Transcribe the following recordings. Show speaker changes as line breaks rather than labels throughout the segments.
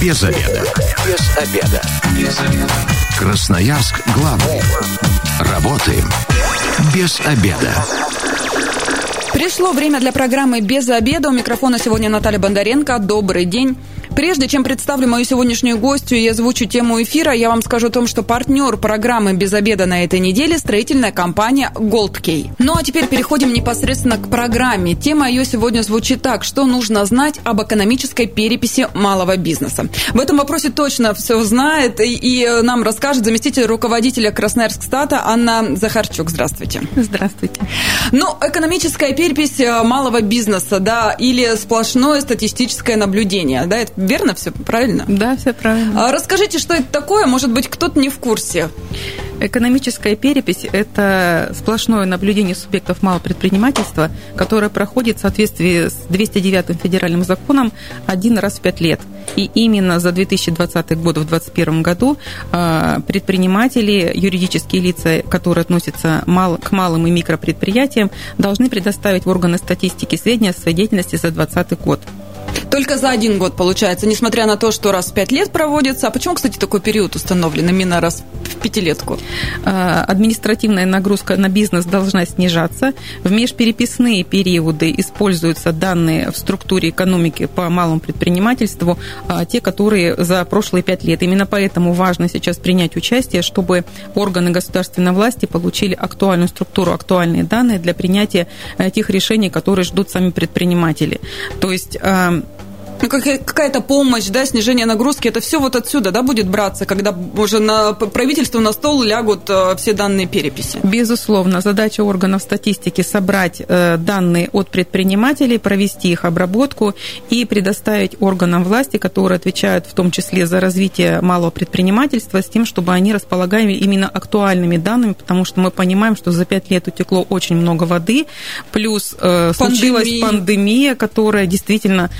Без обеда. Без обеда. Без обеда. Красноярск главный. Работаем без обеда.
Пришло время для программы «Без обеда». У микрофона сегодня Наталья Бондаренко. Добрый день. Прежде чем представлю мою сегодняшнюю гостью и озвучу тему эфира, я вам скажу о том, что партнер программы «Без обеда» на этой неделе – строительная компания Key. Ну а теперь переходим непосредственно к программе. Тема ее сегодня звучит так. Что нужно знать об экономической переписи малого бизнеса? В этом вопросе точно все знает и нам расскажет заместитель руководителя Красноярск стата Анна Захарчук. Здравствуйте.
Здравствуйте.
Ну, экономическая перепись малого бизнеса, да, или сплошное статистическое наблюдение, да, это Верно все? Правильно?
Да, все правильно.
А расскажите, что это такое? Может быть, кто-то не в курсе.
Экономическая перепись – это сплошное наблюдение субъектов малопредпринимательства, которое проходит в соответствии с 209 федеральным законом один раз в пять лет. И именно за 2020 год, в 2021 году, а, предприниматели, юридические лица, которые относятся к малым и микропредприятиям, должны предоставить в органы статистики сведения о своей деятельности за 2020 год.
Только за один год получается, несмотря на то, что раз в пять лет проводится. А почему, кстати, такой период установлен именно раз в пятилетку?
А, административная нагрузка на бизнес должна снижаться. В межпереписные периоды используются данные в структуре экономики по малому предпринимательству, а те, которые за прошлые пять лет. Именно поэтому важно сейчас принять участие, чтобы органы государственной власти получили актуальную структуру, актуальные данные для принятия э, тех решений, которые ждут сами предприниматели. То есть
ну, какая-то помощь, да, снижение нагрузки, это все вот отсюда, да, будет браться, когда уже на правительству на стол лягут э, все данные переписи?
Безусловно, задача органов статистики собрать э, данные от предпринимателей, провести их обработку и предоставить органам власти, которые отвечают в том числе за развитие малого предпринимательства, с тем, чтобы они располагали именно актуальными данными, потому что мы понимаем, что за пять лет утекло очень много воды, плюс э, случилась пандемия, которая действительно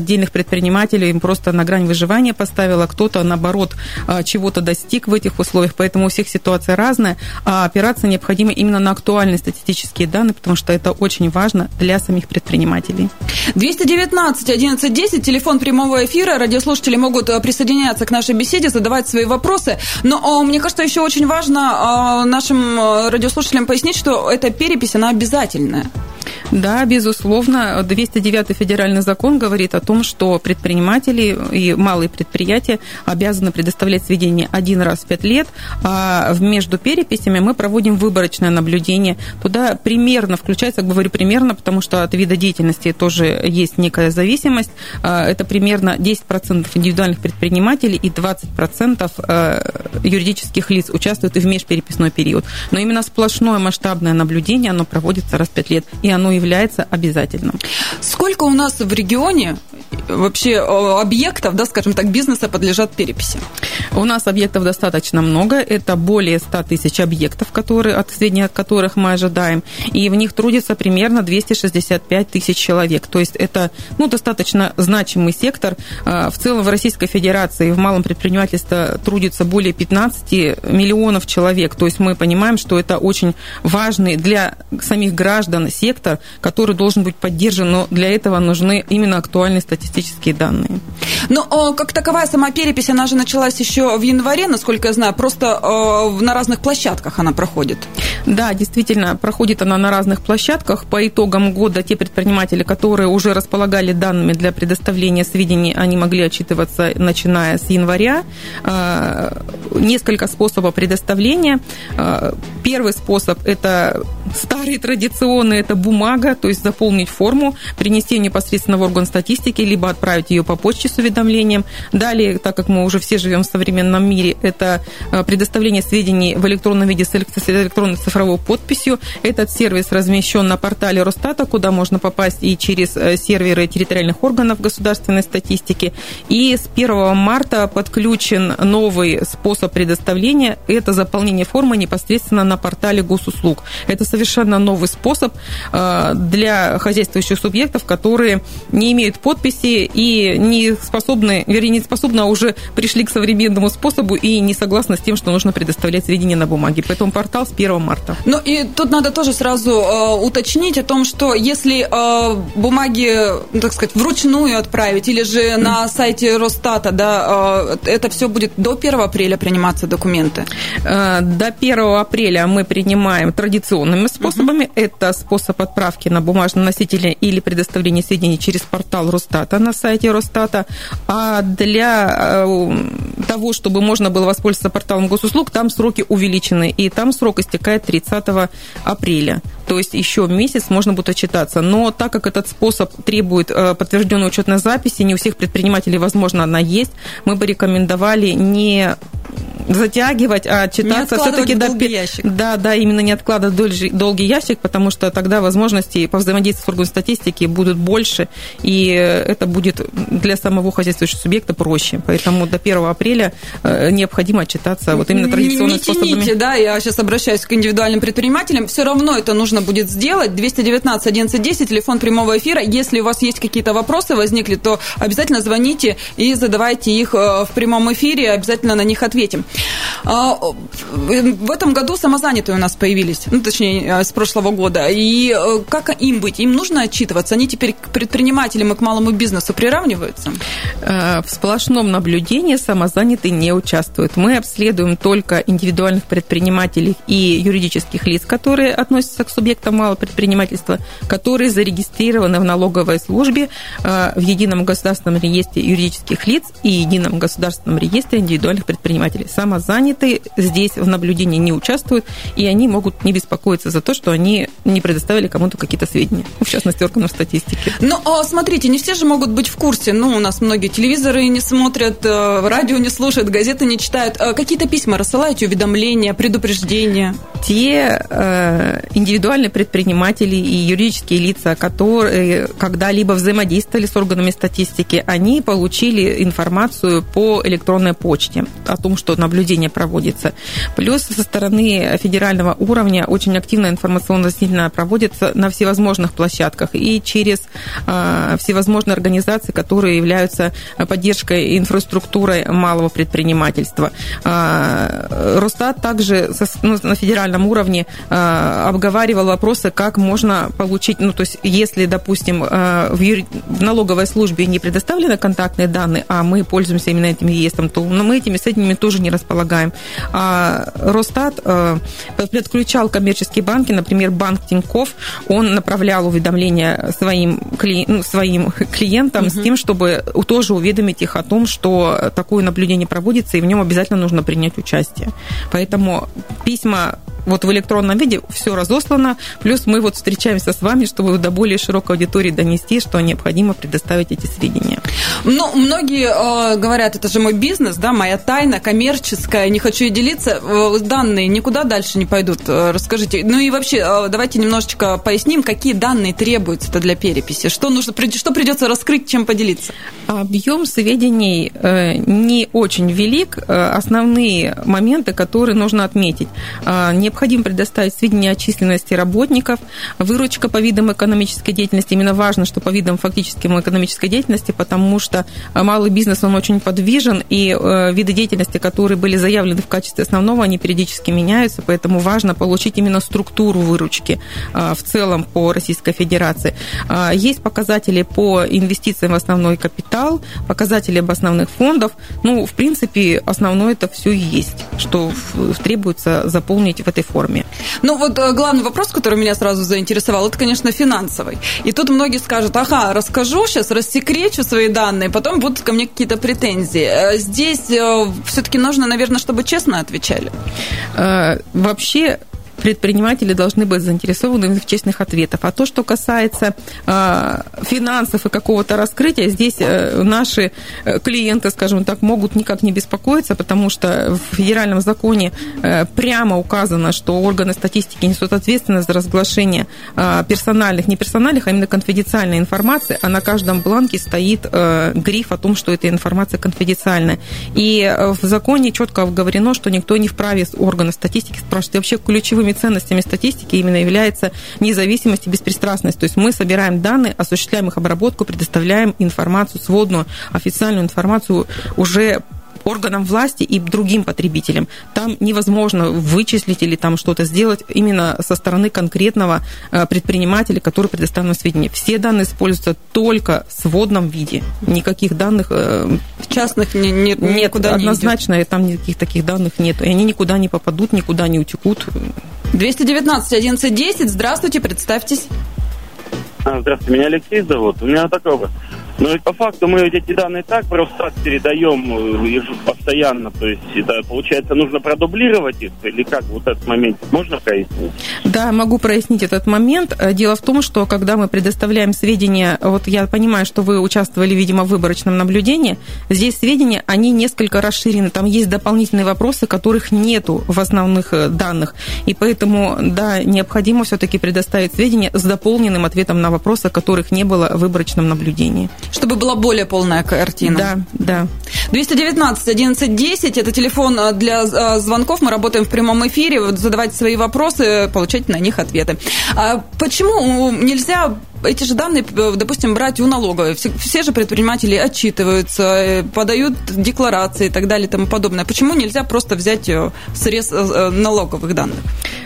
отдельных предпринимателей им просто на грань выживания поставила, кто-то, наоборот, а, чего-то достиг в этих условиях, поэтому у всех ситуация разная, а опираться необходимо именно на актуальные статистические данные, потому что это очень важно для самих предпринимателей.
219 11 10, телефон прямого эфира, радиослушатели могут э, присоединяться к нашей беседе, задавать свои вопросы, но мне кажется, еще очень важно нашим э, радиослушателям пояснить, что эта перепись, она обязательная.
Да, безусловно. 209 федеральный закон говорит о том, что предприниматели и малые предприятия обязаны предоставлять сведения один раз в пять лет, а между переписями мы проводим выборочное наблюдение. Туда примерно включается, говорю примерно, потому что от вида деятельности тоже есть некая зависимость. А, это примерно 10% индивидуальных предпринимателей и 20% а, юридических лиц участвуют и в межпереписной период. Но именно сплошное масштабное наблюдение, оно проводится раз в пять лет, и оно является обязательным.
Сколько у нас в регионе вообще объектов, да, скажем так, бизнеса подлежат переписи?
У нас объектов достаточно много. Это более 100 тысяч объектов, которые, от сведений от которых мы ожидаем. И в них трудится примерно 265 тысяч человек. То есть это ну, достаточно значимый сектор. А, в целом в Российской Федерации в малом предпринимательстве трудится более 15 миллионов человек. То есть мы понимаем, что это очень важный для самих граждан сектор, который должен быть поддержан, но для этого нужны именно актуальные статистические данные.
Но ну, как таковая сама перепись, она же началась еще в январе, насколько я знаю, просто на разных площадках она проходит.
Да, действительно, проходит она на разных площадках. По итогам года те предприниматели, которые уже располагали данными для предоставления сведений, они могли отчитываться, начиная с января. А, несколько способов предоставления. А, первый способ – это старый традиционный, это бумага, то есть заполнить форму, принести ее непосредственно в орган статистики, либо отправить ее по почте с уведомлением. Далее, так как мы уже все живем в современном мире, это а, предоставление сведений в электронном виде с электронной цифровой подписью. Этот сервис размещен на портале Росстата, куда можно попасть и через э, серверы территориальных органов государственной статистики. И с 1 марта подключен новый способ предоставления. Это заполнение формы непосредственно на портале госуслуг. Это совершенно новый способ э, для хозяйствующих субъектов, которые не имеют подписи и не способны, вернее, не способны, а уже пришли к современному способу и не согласны с тем, что нужно предоставлять сведения на бумаге. Поэтому портал с 1 марта.
Ну и тут надо тоже сразу э, уточнить о том, что если э, бумаги, ну, так сказать, вручную отправить или же на сайте Росстата, да, э, это все будет до 1 апреля приниматься документы?
Э, до 1 апреля мы принимаем традиционными способами. Угу. Это способ отправки на бумажном носителе или предоставления сведений через портал Росстата на сайте Росстата. А для э, того, чтобы можно было воспользоваться порталом госуслуг, там сроки увеличены. И там срок истекает 30 апреля. То есть еще месяц можно будет отчитаться. Но так как этот способ требует э, подтвержденной учетной записи, не у всех предпринимателей, возможно, она есть, мы бы рекомендовали не затягивать, а читаться все-таки
до ящик.
Да, да, именно не откладывать долгий ящик, потому что тогда возможности по взаимодействию с органом статистики будут больше, и это будет для самого хозяйствующего субъекта проще. Поэтому до 1 апреля э, необходимо отчитаться вот именно традиционными не
способами. Тяните, да, я сейчас обращаюсь к индивидуальным предпринимателям, все равно это нужно будет сделать. 219 1110, телефон прямого эфира. Если у вас есть какие-то вопросы возникли, то обязательно звоните и задавайте их э, в прямом эфире, обязательно на них ответим. А, в этом году самозанятые у нас появились, ну, точнее, э, с прошлого года. И э, как им быть? Им нужно отчитываться? Они теперь к предпринимателям и к малому бизнесу приравниваются?
В сплошном наблюдении самозанятые не участвуют. Мы обследуем только индивидуальных предпринимателей и юридических лиц, которые относятся к субъектам малого предпринимательства, которые зарегистрированы в налоговой службе в Едином государственном реестре юридических лиц и Едином государственном реестре индивидуальных предпринимателей. Самозанятые здесь в наблюдении не участвуют, и они могут не беспокоиться за то, что они не предоставили кому-то какие-то сведения, в частности, органам статистики.
Ну, а смотрите, не все же могут быть в курсе. Ну, у нас многие телевизоры не смотрят, э, радио не слушают, газеты не читают. А какие-то письма рассылаете, уведомления, предупреждения?
Те э, индивидуальные предприниматели и юридические лица, которые когда-либо взаимодействовали с органами статистики, они получили информацию по электронной почте о том, что наблюдение проводится. Плюс со стороны федерального уровня очень активная информационно-разъяснительная проводится на всевозможных площадках и через э, всевозможные организации, которые являются поддержкой инфраструктурой малого предпринимательства. Э, Росстат также ну, на федеральном уровне э, обговаривал вопросы, как можно получить, ну, то есть, если, допустим, в, юри... в налоговой службе не предоставлены контактные данные, а мы пользуемся именно этим реестром, то мы этими сведениями тоже не располагаем. А Росстат э, подключал коммерческие банки, например, банк Тиньков, он направлял уведомления своим, кли... ну, своим клиентам угу. с тем, чтобы тоже уведомить их о том, что такое наблюдение проводится, и в нем обязательно нужно принять участие. Поэтому письма вот в электронном виде все разослано, плюс мы вот встречаемся с вами, чтобы до более широкой аудитории донести, что необходимо предоставить эти сведения.
Ну, многие э, говорят, это же мой бизнес, да, моя тайна коммерческая, не хочу и делиться. Э, данные никуда дальше не пойдут. Э, расскажите. Ну и вообще, э, давайте немножечко поясним, какие данные требуются для переписи, что нужно, что придется раскрыть, чем поделиться.
Объем сведений не очень велик. Основные моменты, которые нужно отметить. Э, необходимо предоставить сведения о численности работников, выручка по видам экономической деятельности. Именно важно, что по видам фактически экономической деятельности, потому что малый бизнес, он очень подвижен, и э, виды деятельности, которые были заявлены в качестве основного, они периодически меняются, поэтому важно получить именно структуру выручки э, в целом по Российской Федерации. Э, есть показатели по инвестициям в основной капитал, показатели об основных фондов. Ну, в принципе, основное это все есть, что требуется заполнить в этой форме.
Ну вот э, главный вопрос, который меня сразу заинтересовал, это, конечно, финансовый. И тут многие скажут, ага, расскажу сейчас, рассекречу свои данные, потом будут ко мне какие-то претензии. Э, здесь э, все-таки нужно, наверное, чтобы честно отвечали.
Вообще предприниматели должны быть заинтересованы в честных ответах. А то, что касается э, финансов и какого-то раскрытия, здесь э, наши э, клиенты, скажем так, могут никак не беспокоиться, потому что в федеральном законе э, прямо указано, что органы статистики несут ответственность за разглашение э, персональных, не персональных, а именно конфиденциальной информации, а на каждом бланке стоит гриф о том, что эта информация конфиденциальная. И в законе четко оговорено, что никто не вправе с органов статистики спрашивать вообще ключевыми основными ценностями статистики именно является независимость и беспристрастность. То есть мы собираем данные, осуществляем их обработку, предоставляем информацию сводную, официальную информацию уже органам власти и другим потребителям. Там невозможно вычислить или там что-то сделать именно со стороны конкретного э, предпринимателя, который предоставлен сведения. Все данные используются только в сводном виде. Никаких данных... Э,
Частных не, не,
нет, никуда однозначно не там никаких таких данных нет. И они никуда не попадут, никуда не утекут.
219 11 10. Здравствуйте, представьтесь.
А, здравствуйте, меня Алексей зовут. У меня такой вопрос. Ну, ведь по факту мы эти данные так просто так передаем э, постоянно. То есть это, получается, нужно продублировать их или как вот этот момент можно прояснить?
Да, могу прояснить этот момент. Э, дело в том, что когда мы предоставляем сведения, вот я понимаю, что вы участвовали, видимо, в выборочном наблюдении, здесь сведения, они несколько расширены. Там есть дополнительные вопросы, которых нету в основных э, данных. И поэтому, да, необходимо все-таки предоставить сведения с дополненным ответом на вопросы, которых не было в выборочном наблюдении.
Чтобы была более полная картина.
Да, да.
219 11 10 это телефон э, для э, звонков. Мы работаем в прямом эфире. Вот задавайте свои вопросы, получать на них ответы. А почему нельзя эти же данные, э, допустим, брать у налоговой. Все, все же предприниматели отчитываются, подают декларации и так далее и тому подобное. Почему нельзя просто взять срез налоговых данных?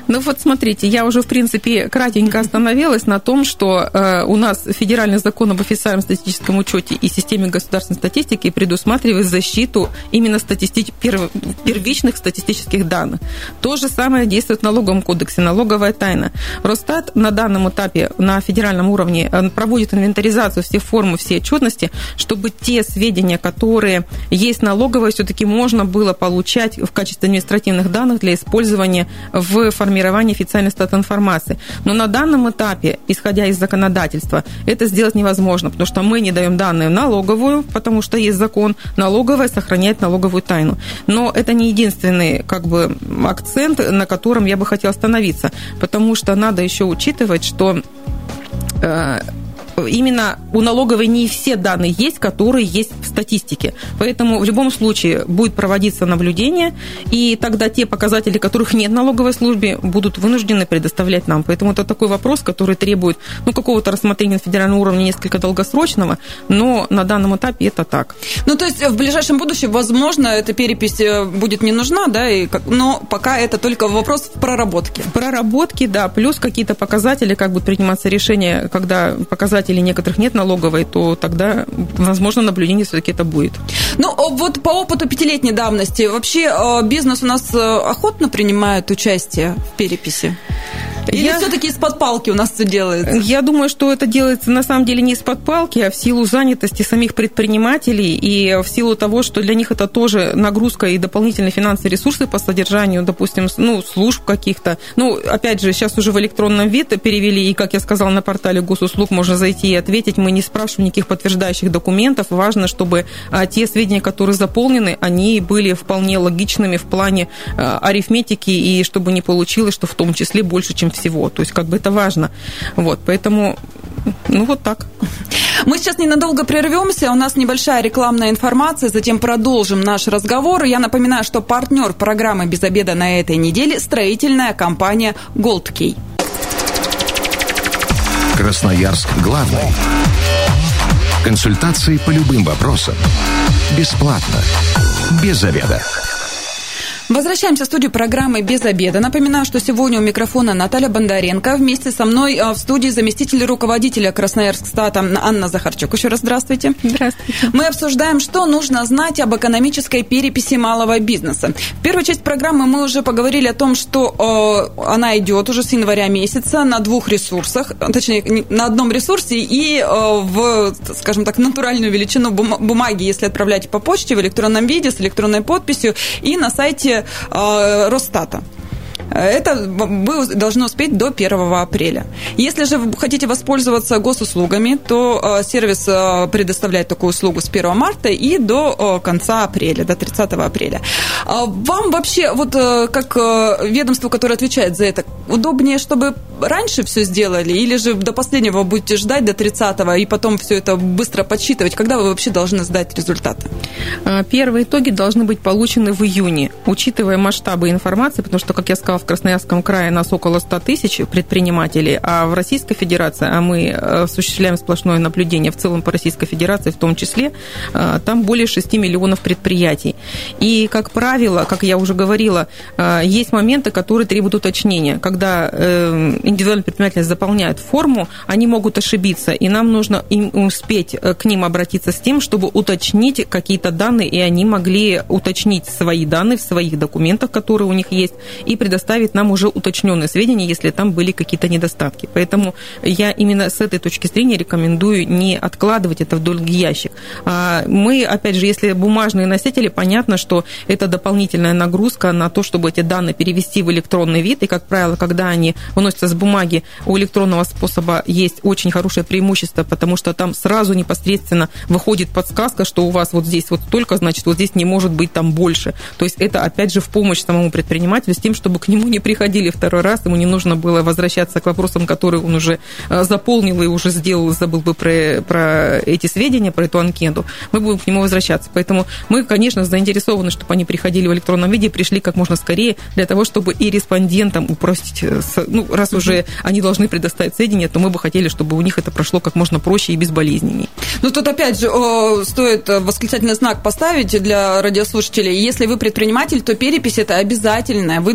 Ну вот смотрите, я уже, в принципе, кратенько остановилась на том, что у нас федеральный закон об официальном статистическом учете и системе государственной статистики предусматривает защиту именно статисти... первичных статистических данных. То же самое действует в налоговом кодексе, налоговая тайна. Росстат на данном этапе на федеральном уровне э, проводит инвентаризацию всех форм, все отчетности, чтобы те сведения, которые есть налоговой, все-таки можно было получать в качестве административных данных для использования в формировании официальной стат информации. Но на данном этапе, исходя из законодательства, это сделать невозможно, потому что мы не даем данные налоговую, потому что есть закон, налоговая сохраняет налоговую тайну. Но это не единственный как бы, акцент, на котором я бы хотела остановиться, потому что надо еще учитывать, что именно у налоговой не все данные есть, которые есть в статистике. Поэтому в любом случае будет проводиться наблюдение, и тогда те показатели, которых нет в налоговой службе, будут вынуждены предоставлять нам. Поэтому это такой вопрос, который требует ну, какого-то рассмотрения на федеральном уровне несколько долгосрочного, но на данном этапе это так.
Ну, то есть в ближайшем будущем, возможно, эта перепись э, будет не нужна, да, и, но пока это только вопрос в проработке. В
проработке, да, плюс какие-то показатели, как будут приниматься решения, когда показателей некоторых нет налоговой, то тогда, возможно, наблюдение все-таки это будет.
Ну, вот по опыту пятилетней давности, вообще э, бизнес у нас э, охотно принимает участие в переписи? Или я... все-таки из-под палки у нас все делается?
Я думаю, что это делается на самом деле не из-под палки, а в силу занятости самих предпринимателей и в силу того, что для них это тоже нагрузка и дополнительные финансовые ресурсы по содержанию, допустим, ну, служб каких-то. Ну, опять же, сейчас уже в электронном виде перевели, и, как я сказала, на портале госуслуг можно зайти и ответить. Мы не спрашиваем никаких подтверждающих документов. Важно, чтобы а, те сведения, которые заполнены, они были вполне логичными в плане а, арифметики, и чтобы не получилось, что в том числе больше, чем всего. То есть как бы это важно. Вот, поэтому ну, вот так.
Мы сейчас ненадолго прервемся. У нас небольшая рекламная информация, затем продолжим наш разговор. Я напоминаю, что партнер программы «Без обеда» на этой неделе – строительная компания «Голдкей».
Красноярск главный. Консультации по любым вопросам. Бесплатно. Без заведа.
Возвращаемся в студию программы «Без обеда». Напоминаю, что сегодня у микрофона Наталья Бондаренко. Вместе со мной а, в студии заместитель руководителя Красноярск стата Анна Захарчук. Еще раз здравствуйте.
Здравствуйте.
Мы обсуждаем, что нужно знать об экономической переписи малого бизнеса. В первой части программы мы уже поговорили о том, что э, она идет уже с января месяца на двух ресурсах, точнее, на одном ресурсе и э, в, скажем так, натуральную величину бумаги, если отправлять по почте в электронном виде с электронной подписью и на сайте э, Росстата. Это вы должны успеть до 1 апреля. Если же вы хотите воспользоваться госуслугами, то э, сервис э, предоставляет такую услугу с 1 марта и до э, конца апреля, до 30 апреля. А вам вообще, вот как ведомство, которое отвечает за это, удобнее, чтобы раньше все сделали, или же до последнего будете ждать до 30-го, и потом все это быстро подсчитывать? Когда вы вообще должны сдать результаты?
Первые итоги должны быть получены в июне, учитывая масштабы информации, потому что, как я сказала, в Красноярском крае нас около 100 тысяч предпринимателей, а в Российской Федерации, а мы э, осуществляем сплошное наблюдение в целом по Российской Федерации в том числе, э, там более 6 миллионов предприятий. И, как правило, как я уже говорила, э, есть моменты, которые требуют уточнения. Когда индивидуальный предприниматель заполняет форму, они могут ошибиться, и нам нужно им успеть к ним обратиться с тем, чтобы уточнить какие-то данные, и они могли уточнить свои данные в своих документах, которые у них есть, и предоставить нам уже уточненные сведения, если там были какие-то недостатки. Поэтому я именно с этой точки зрения рекомендую не откладывать это в долгий ящик. А мы, опять же, если бумажные носители, понятно, что это дополнительная нагрузка на то, чтобы эти данные перевести в электронный вид, и, как правило, когда они выносятся с бумаги, у электронного способа есть очень хорошее преимущество, потому что там сразу непосредственно выходит подсказка, что у вас вот здесь вот столько, значит, вот здесь не может быть там больше. То есть это, опять же, в помощь самому предпринимателю с тем, чтобы к нему не приходили второй раз, ему не нужно было возвращаться к вопросам, которые он уже э, заполнил и уже сделал, забыл бы про, про эти сведения, про эту анкету, мы будем к нему возвращаться. Поэтому мы, конечно, заинтересованы, чтобы они приходили в электронном виде, пришли как можно скорее, для того, чтобы и респондентам упростить, э, ну, раз уже они должны предоставить сведения, то мы бы хотели, чтобы у них это прошло как можно проще и безболезненней.
Ну, тут опять же стоит восклицательный знак поставить для радиослушателей. Если вы предприниматель, то перепись это обязательная. Вы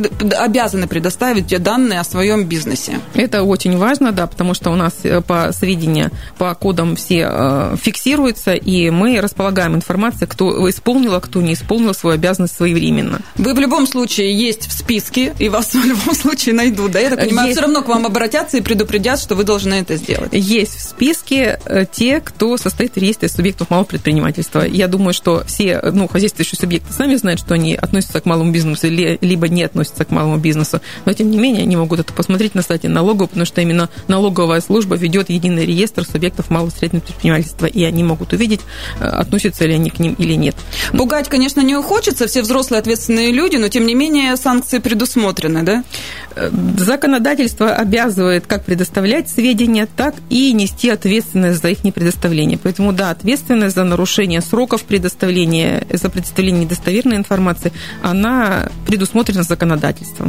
обязаны предоставить данные о своем бизнесе.
Это очень важно, да, потому что у нас э, по сведения, по кодам все э, фиксируются, и мы располагаем информацией, кто исполнил, а кто не исполнил свою обязанность своевременно.
Вы в любом случае есть в списке, и вас в любом случае найдут, да? Я так понимаю, есть... все равно к вам обратятся и предупредят, что вы должны это сделать.
Есть в списке э, те, кто состоит в реестре субъектов малого предпринимательства. Я думаю, что все ну, хозяйствующие субъекты сами знают, что они относятся к малому бизнесу, либо не относятся к малому бизнесу. Но, тем не менее, они могут это посмотреть на сайте налогового, потому что именно налоговая служба ведет единый реестр субъектов малого и среднего предпринимательства, и они могут увидеть, э, относятся ли они к ним или нет.
Пугать, конечно, не хочется, все взрослые ответственные люди, но, тем не менее, санкции предусмотрены, да?
Э, законодательство обязывает как предоставлять сведения, так и нести ответственность за их непредоставление. Поэтому, да, ответственность за нарушение сроков предоставления, за предоставление недостоверной информации, она предусмотрена законодательством.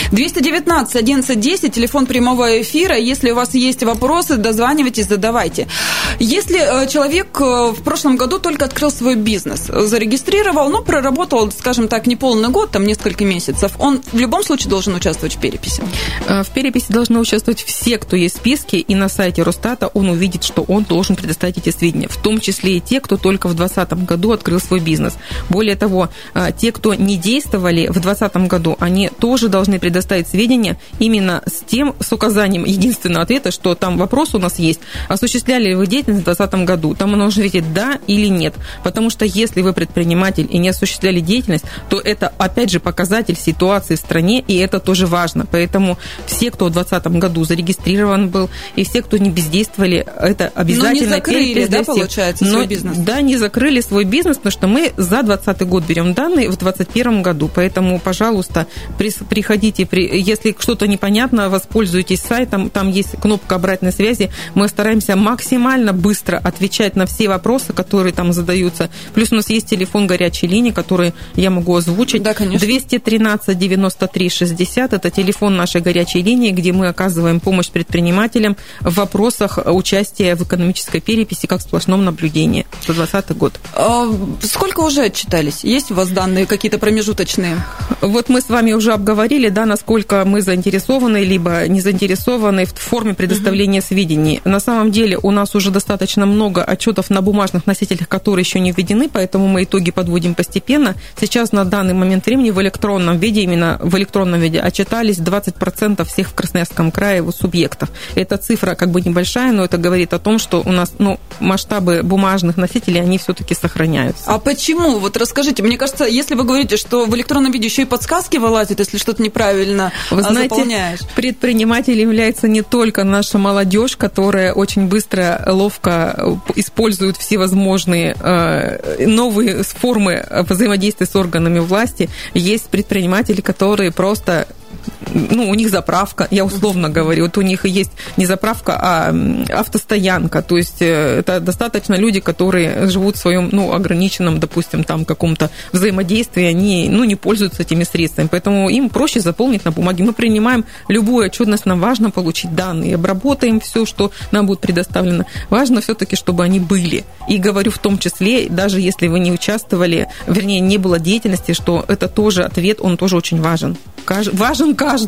219 1110, телефон прямого эфира. Если у вас есть вопросы, дозванивайтесь, задавайте. Если э, человек э, в прошлом году только открыл свой бизнес, зарегистрировал, но проработал, скажем так, не полный год, там несколько месяцев, он в любом случае должен участвовать в переписи?
Э, в переписи должны участвовать все, кто есть в списке, и на сайте Росстата он увидит, что он должен предоставить эти сведения, в том числе и те, кто только в 2020 году открыл свой бизнес. Более того, те, кто не действовали в 2020 году, они тоже должны предоставить сведения именно с тем, с указанием единственного ответа, что там вопрос у нас есть, осуществляли ли вы деятельность в 2020 году. Там оно нужно ответить да или нет. Потому что если вы предприниматель и не осуществляли деятельность, то это, опять же, показатель ситуации в стране, и это тоже важно. Поэтому все, кто в 2020 году зарегистрирован был, и все, кто не бездействовали, это обязательно. Но не
закрыли, да, получается, свой бизнес?
Да, не закрыли свой бизнес, потому что мы за 2020 год берем данные в 2021 году. Поэтому, пожалуйста, приходите, если что-то непонятно, воспользуйтесь сайтом, там есть кнопка обратной связи. Мы стараемся максимально быстро отвечать на все вопросы, которые там задаются. Плюс у нас есть телефон горячей линии, который я могу озвучить.
Да, конечно.
213 93 60 это телефон нашей горячей линии, где мы оказываем помощь предпринимателям в вопросах участия в экономической переписи как в сплошном наблюдении за 2020 год.
А сколько уже отчитались? Есть у вас данные какие-то промежуточные?
Вот мы с вами уже обговорили, да, насколько мы заинтересованы, либо не заинтересованы в форме предоставления угу. сведений. На самом деле у нас уже достаточно много отчетов на бумажных носителях, которые еще не введены, поэтому мы итоги подводим постепенно. Сейчас на данный момент времени в электронном виде, именно в электронном виде, отчитались 20% всех в Красноярском крае субъектов. Эта цифра как бы небольшая, но это говорит о том, что у нас ну, масштабы бумажных носителей, они все-таки сохраняются.
А почему? Вот расскажите. Мне кажется, если вы говорите, что в электронном виде еще и подсказки вылазят, если что-то неправильно
вы знаете, заполняешь. предприниматель является не только наша молодежь, которая очень быстро, ловко использует всевозможные э, новые формы взаимодействия с органами власти. Есть предприниматели, которые просто ну, у них заправка, я условно говорю, вот у них есть не заправка, а автостоянка, то есть э, это достаточно люди, которые живут в своем, ну, ограниченном, допустим, там каком-то взаимодействии, они, ну, не пользуются этими средствами, поэтому им проще заполнить на бумаге. Мы принимаем любую отчетность, нам важно получить данные, обработаем все, что нам будет предоставлено. Важно все-таки, чтобы они были. И говорю в том числе, даже если вы не участвовали, вернее, не было деятельности, что это тоже ответ, он тоже очень важен. Важен каждый.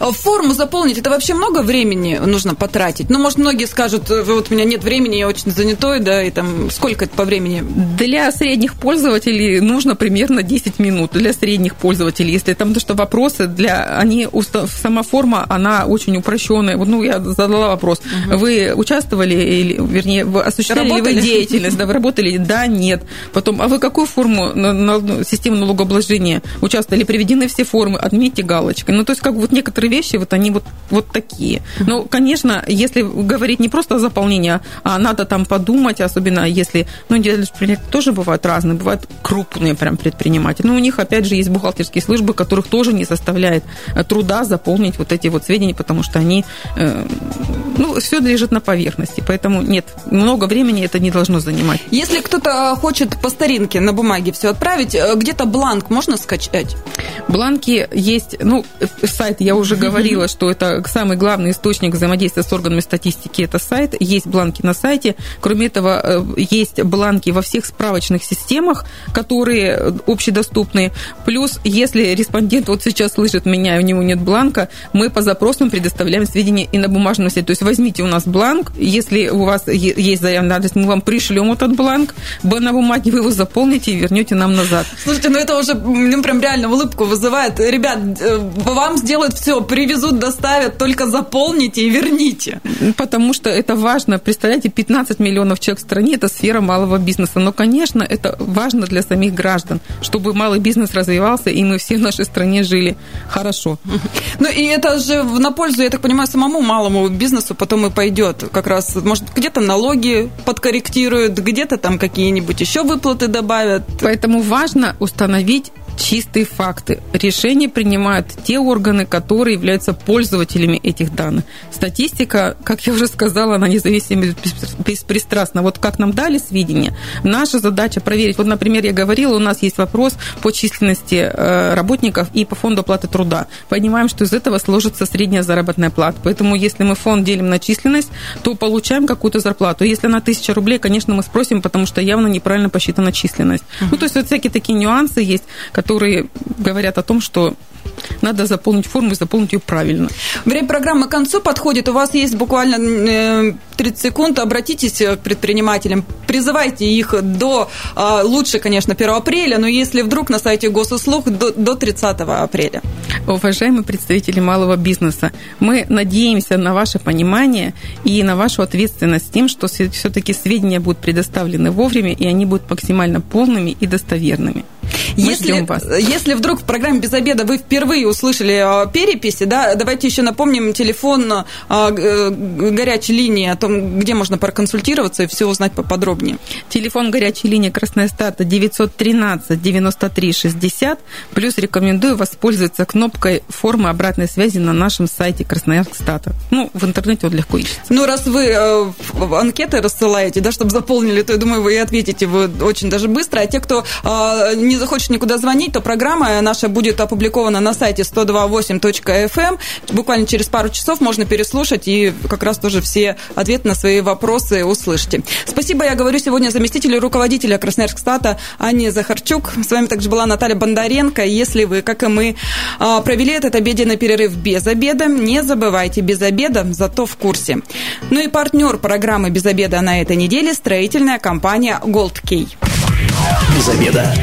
А форму заполнить, это вообще много времени нужно потратить? Ну, может, многие скажут, вот у меня нет времени, я очень занятой, да, и там сколько это по времени?
Для средних пользователей нужно примерно 10 минут. Для средних пользователей, если там, то, что вопросы, для, они, сама форма, она очень упрощенная. Вот, ну, я задала вопрос. Угу. Вы участвовали, или, вернее, вы осуществляли работали? ли вы деятельность? Да, вы работали? Да, нет. Потом, а вы какую форму на, на систему налогообложения участвовали? Приведены все формы, отметьте галочкой. Ну, то есть, как бы вот некоторые вещи, вот они вот, вот такие. Но, конечно, если говорить не просто о заполнении, а надо там подумать, особенно если, ну, предприниматели тоже бывают разные, бывают крупные прям предприниматели. Но у них, опять же, есть бухгалтерские службы, которых тоже не составляет э, труда заполнить вот эти вот сведения, потому что они, э, ну, все лежит на поверхности. Поэтому нет, много времени это не должно занимать.
Если кто-то хочет по старинке на бумаге все отправить, э, где-то бланк можно скачать?
Бланки есть, ну, сайт, я уже говорила, что это самый главный источник взаимодействия с органами статистики, это сайт, есть бланки на сайте. Кроме этого, э, есть бланки во всех справочных системах, которые общедоступны. Плюс, если респондент вот сейчас слышит меня, и у него нет бланка, мы по запросам предоставляем сведения и на бумажном носителе. То есть возьмите у нас бланк, если у вас есть заявленный адрес, мы вам пришлем этот бланк, на бумаге вы его заполните и вернете нам назад.
Слушайте, ну это уже ну, прям реально улыбку вызывает. Ребят, э, вам сделают все, привезут, доставят, только заполните и верните.
Потому что это важно. Представляете, 15 миллионов человек в стране – это сфера малого бизнеса. Но, конечно, это важно для самих граждан, чтобы малый бизнес развивался, и мы все в нашей стране жили хорошо.
Ну, и это же на пользу, я так понимаю, самому малому бизнесу потом и пойдет. Как раз, может, где-то налоги подкорректируют, где-то там какие-нибудь еще выплаты добавят.
Поэтому важно установить чистые факты. Решения принимают те органы, которые являются пользователями этих данных. Статистика, как я уже сказала, она независима и беспристрастна. Вот как нам дали сведения, наша задача проверить. Вот, например, я говорила, у нас есть вопрос по численности э, работников и по фонду оплаты труда. Понимаем, что из этого сложится средняя заработная плата. Поэтому, если мы фонд делим на численность, то получаем какую-то зарплату. Если она тысяча рублей, конечно, мы спросим, потому что явно неправильно посчитана численность. Uh-huh. Ну, то есть вот всякие такие нюансы есть, которые говорят о том, что надо заполнить форму и заполнить ее правильно.
Время программы к концу подходит. У вас есть буквально 30 э, секунд. Обратитесь к предпринимателям, призывайте их до, а, лучше, конечно, 1 апреля, но если вдруг на сайте госуслуг, до, до 30 апреля.
Уважаемые представители малого бизнеса, мы надеемся на ваше понимание и на вашу ответственность с тем, что все-таки сведения будут предоставлены вовремя, и они будут максимально полными и достоверными.
Если, вас. если вдруг в программе «Без обеда» вы впервые услышали а, переписи, да, давайте еще напомним телефон а, э, горячей линии о том, где можно проконсультироваться и все узнать поподробнее.
Телефон горячей линии Красная Стата 913 93 60. Плюс рекомендую воспользоваться кнопкой формы обратной связи на нашем сайте Красноярск Стата. Ну, в интернете вот легко ищется.
Ну, раз вы э, анкеты рассылаете, да, чтобы заполнили, то я думаю, вы и ответите вы очень даже быстро. А те, кто э, не захочешь никуда звонить, то программа наша будет опубликована на сайте 128.fm. Эм. Буквально через пару часов можно переслушать и как раз тоже все ответы на свои вопросы услышите. Спасибо, я говорю сегодня заместителю руководителя Красноярскстата Анне Захарчук. С вами также была Наталья Бондаренко. Если вы, как и мы, а, провели этот обеденный перерыв без обеда, не забывайте, без обеда, зато в курсе. Ну и партнер программы «Без обеда» на этой неделе – строительная компания Gold Key.
Без обеда.